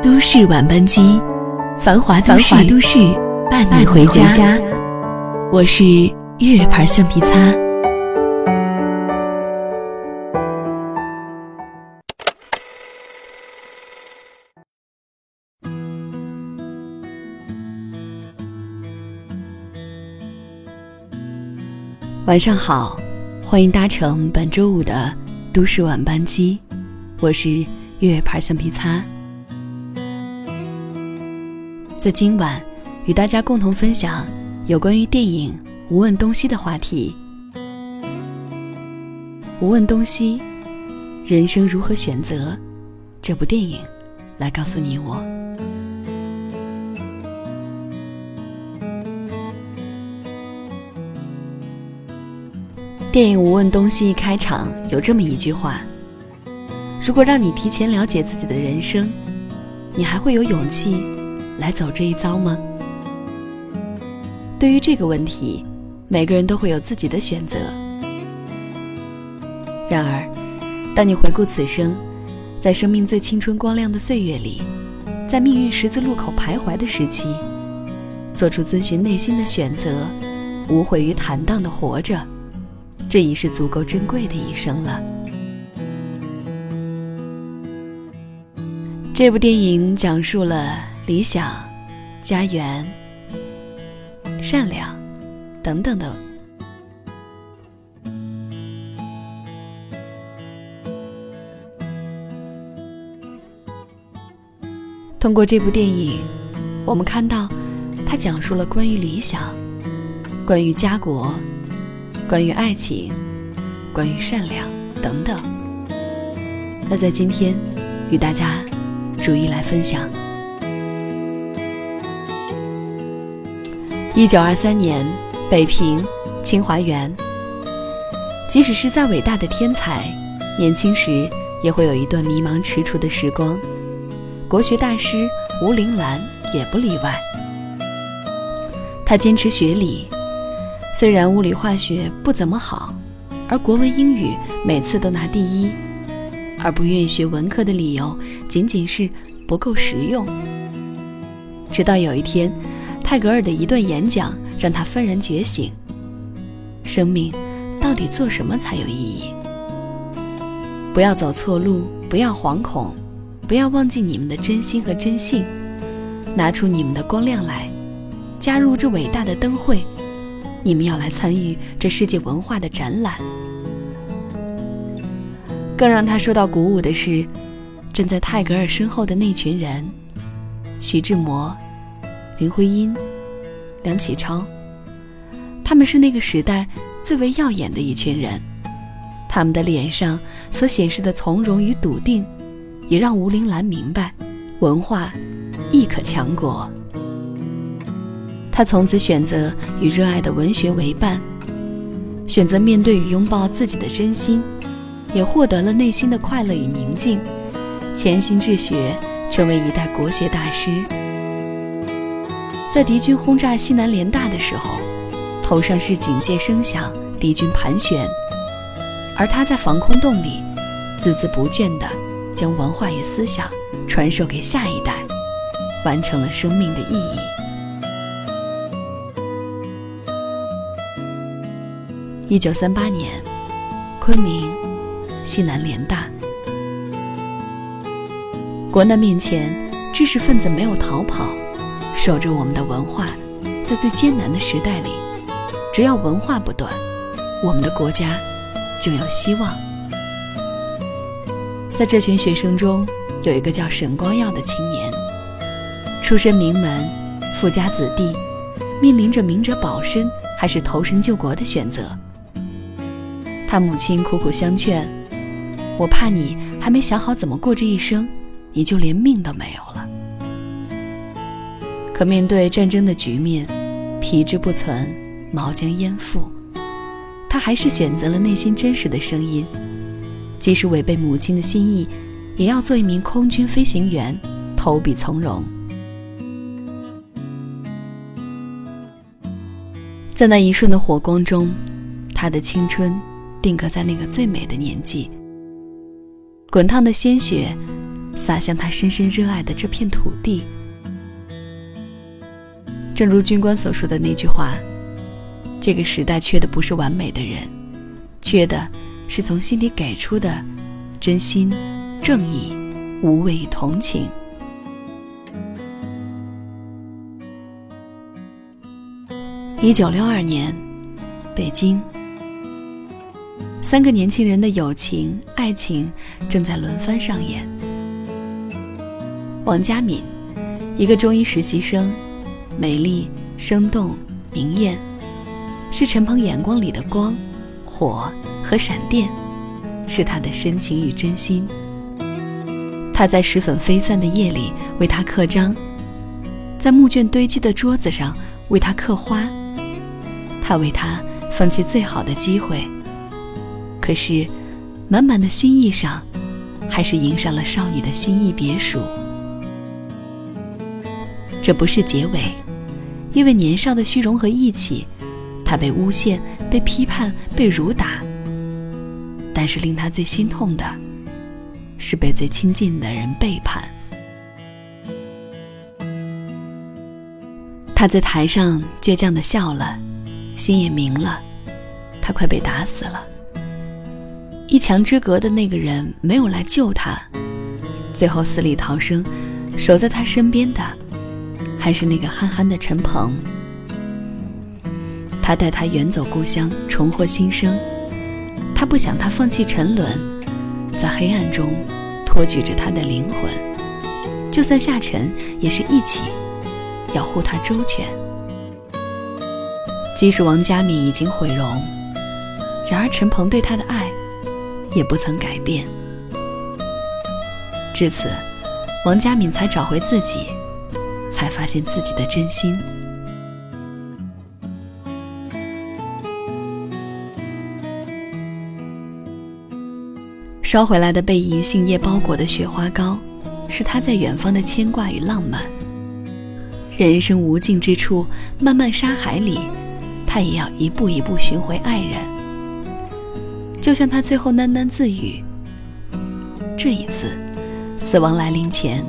都市晚班机，繁华繁华都市伴你回家。我是月月牌橡皮擦。晚上好，欢迎搭乘本周五的都市晚班机，我是月月牌橡皮擦。在今晚，与大家共同分享有关于电影《无问东西》的话题。无问东西，人生如何选择？这部电影来告诉你我。电影《无问东西》一开场有这么一句话：如果让你提前了解自己的人生，你还会有勇气？来走这一遭吗？对于这个问题，每个人都会有自己的选择。然而，当你回顾此生，在生命最青春光亮的岁月里，在命运十字路口徘徊的时期，做出遵循内心的选择，无悔于坦荡的活着，这已是足够珍贵的一生了。这部电影讲述了。理想、家园、善良等等的。通过这部电影，我们看到，它讲述了关于理想、关于家国、关于爱情、关于善良等等。那在今天，与大家逐一来分享。一九二三年，北平清华园。即使是再伟大的天才，年轻时也会有一段迷茫踟蹰的时光。国学大师吴铃兰也不例外。他坚持学理，虽然物理化学不怎么好，而国文英语每次都拿第一。而不愿意学文科的理由，仅仅是不够实用。直到有一天。泰戈尔的一段演讲让他幡然觉醒：生命到底做什么才有意义？不要走错路，不要惶恐，不要忘记你们的真心和真性，拿出你们的光亮来，加入这伟大的灯会。你们要来参与这世界文化的展览。更让他受到鼓舞的是，站在泰戈尔身后的那群人：徐志摩。林徽因、梁启超，他们是那个时代最为耀眼的一群人。他们的脸上所显示的从容与笃定，也让吴玲兰明白，文化亦可强国。他从此选择与热爱的文学为伴，选择面对与拥抱自己的真心，也获得了内心的快乐与宁静，潜心治学，成为一代国学大师。在敌军轰炸西南联大的时候，头上是警戒声响，敌军盘旋，而他在防空洞里，孜孜不倦地将文化与思想传授给下一代，完成了生命的意义。一九三八年，昆明西南联大，国难面前，知识分子没有逃跑。守着我们的文化，在最艰难的时代里，只要文化不断，我们的国家就有希望。在这群学生中，有一个叫沈光耀的青年，出身名门，富家子弟，面临着明哲保身还是投身救国的选择。他母亲苦苦相劝：“我怕你还没想好怎么过这一生，你就连命都没有了。”可面对战争的局面，皮之不存，毛将焉附？他还是选择了内心真实的声音，即使违背母亲的心意，也要做一名空军飞行员，投笔从戎。在那一瞬的火光中，他的青春定格在那个最美的年纪。滚烫的鲜血，洒向他深深热爱的这片土地。正如军官所说的那句话：“这个时代缺的不是完美的人，缺的是从心底给出的真心、正义、无畏与同情。”一九六二年，北京，三个年轻人的友情、爱情正在轮番上演。王佳敏，一个中医实习生。美丽、生动、明艳，是陈鹏眼光里的光、火和闪电，是他的深情与真心。他在石粉飞散的夜里为他刻章，在木卷堆积的桌子上为他刻花。他为他放弃最好的机会，可是，满满的心意上，还是迎上了少女的心意别墅。这不是结尾。因为年少的虚荣和义气，他被诬陷、被批判、被辱打。但是令他最心痛的，是被最亲近的人背叛。他在台上倔强的笑了，心也明了，他快被打死了。一墙之隔的那个人没有来救他，最后死里逃生，守在他身边的。还是那个憨憨的陈鹏，他带他远走故乡，重获新生。他不想他放弃沉沦，在黑暗中托举着他的灵魂，就算下沉，也是一起要护他周全。即使王佳敏已经毁容，然而陈鹏对他的爱也不曾改变。至此，王佳敏才找回自己。现自己的真心。捎回来的被银杏叶包裹的雪花糕，是他在远方的牵挂与浪漫。人生无尽之处，漫漫沙海里，他也要一步一步寻回爱人。就像他最后喃喃自语：“这一次，死亡来临前，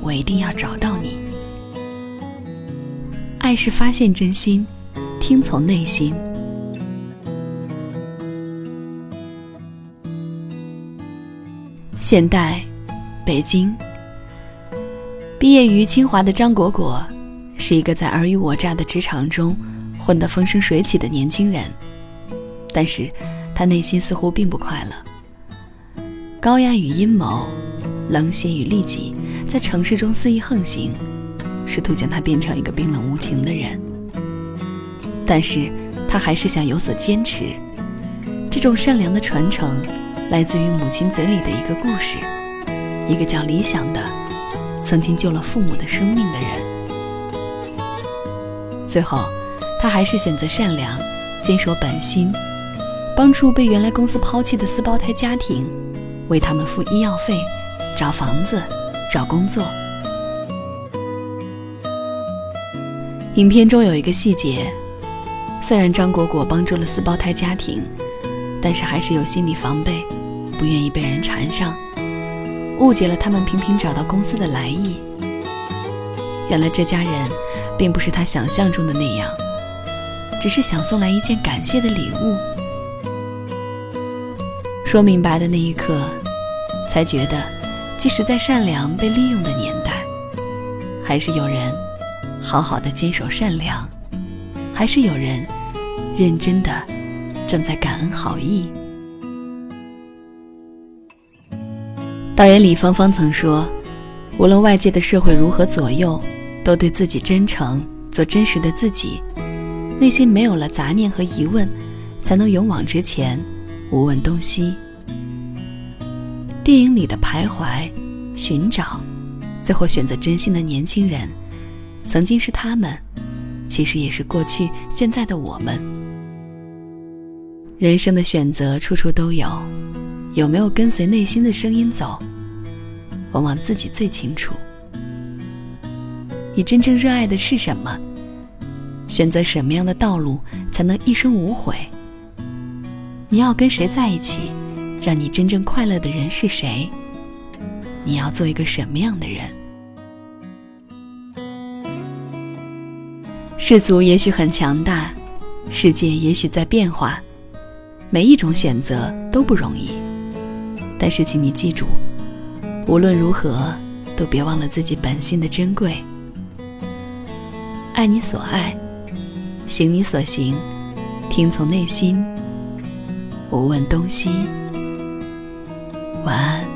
我一定要找到你。”爱是发现真心，听从内心。现代，北京。毕业于清华的张果果，是一个在尔虞我诈的职场中混得风生水起的年轻人，但是他内心似乎并不快乐。高压与阴谋，冷血与利己，在城市中肆意横行。试图将他变成一个冰冷无情的人，但是他还是想有所坚持。这种善良的传承，来自于母亲嘴里的一个故事，一个叫理想的，曾经救了父母的生命的人。最后，他还是选择善良，坚守本心，帮助被原来公司抛弃的四胞胎家庭，为他们付医药费，找房子，找工作。影片中有一个细节，虽然张果果帮助了四胞胎家庭，但是还是有心理防备，不愿意被人缠上，误解了他们频频找到公司的来意。原来这家人并不是他想象中的那样，只是想送来一件感谢的礼物。说明白的那一刻，才觉得，即使在善良被利用的年代，还是有人。好好的坚守善良，还是有人认真的正在感恩好意。导演李芳芳曾说：“无论外界的社会如何左右，都对自己真诚，做真实的自己，内心没有了杂念和疑问，才能勇往直前，无问东西。”电影里的徘徊、寻找，最后选择真心的年轻人。曾经是他们，其实也是过去、现在的我们。人生的选择处处都有，有没有跟随内心的声音走，往往自己最清楚。你真正热爱的是什么？选择什么样的道路才能一生无悔？你要跟谁在一起？让你真正快乐的人是谁？你要做一个什么样的人。世俗也许很强大，世界也许在变化，每一种选择都不容易。但是，请你记住，无论如何，都别忘了自己本心的珍贵。爱你所爱，行你所行，听从内心，无问东西。晚安。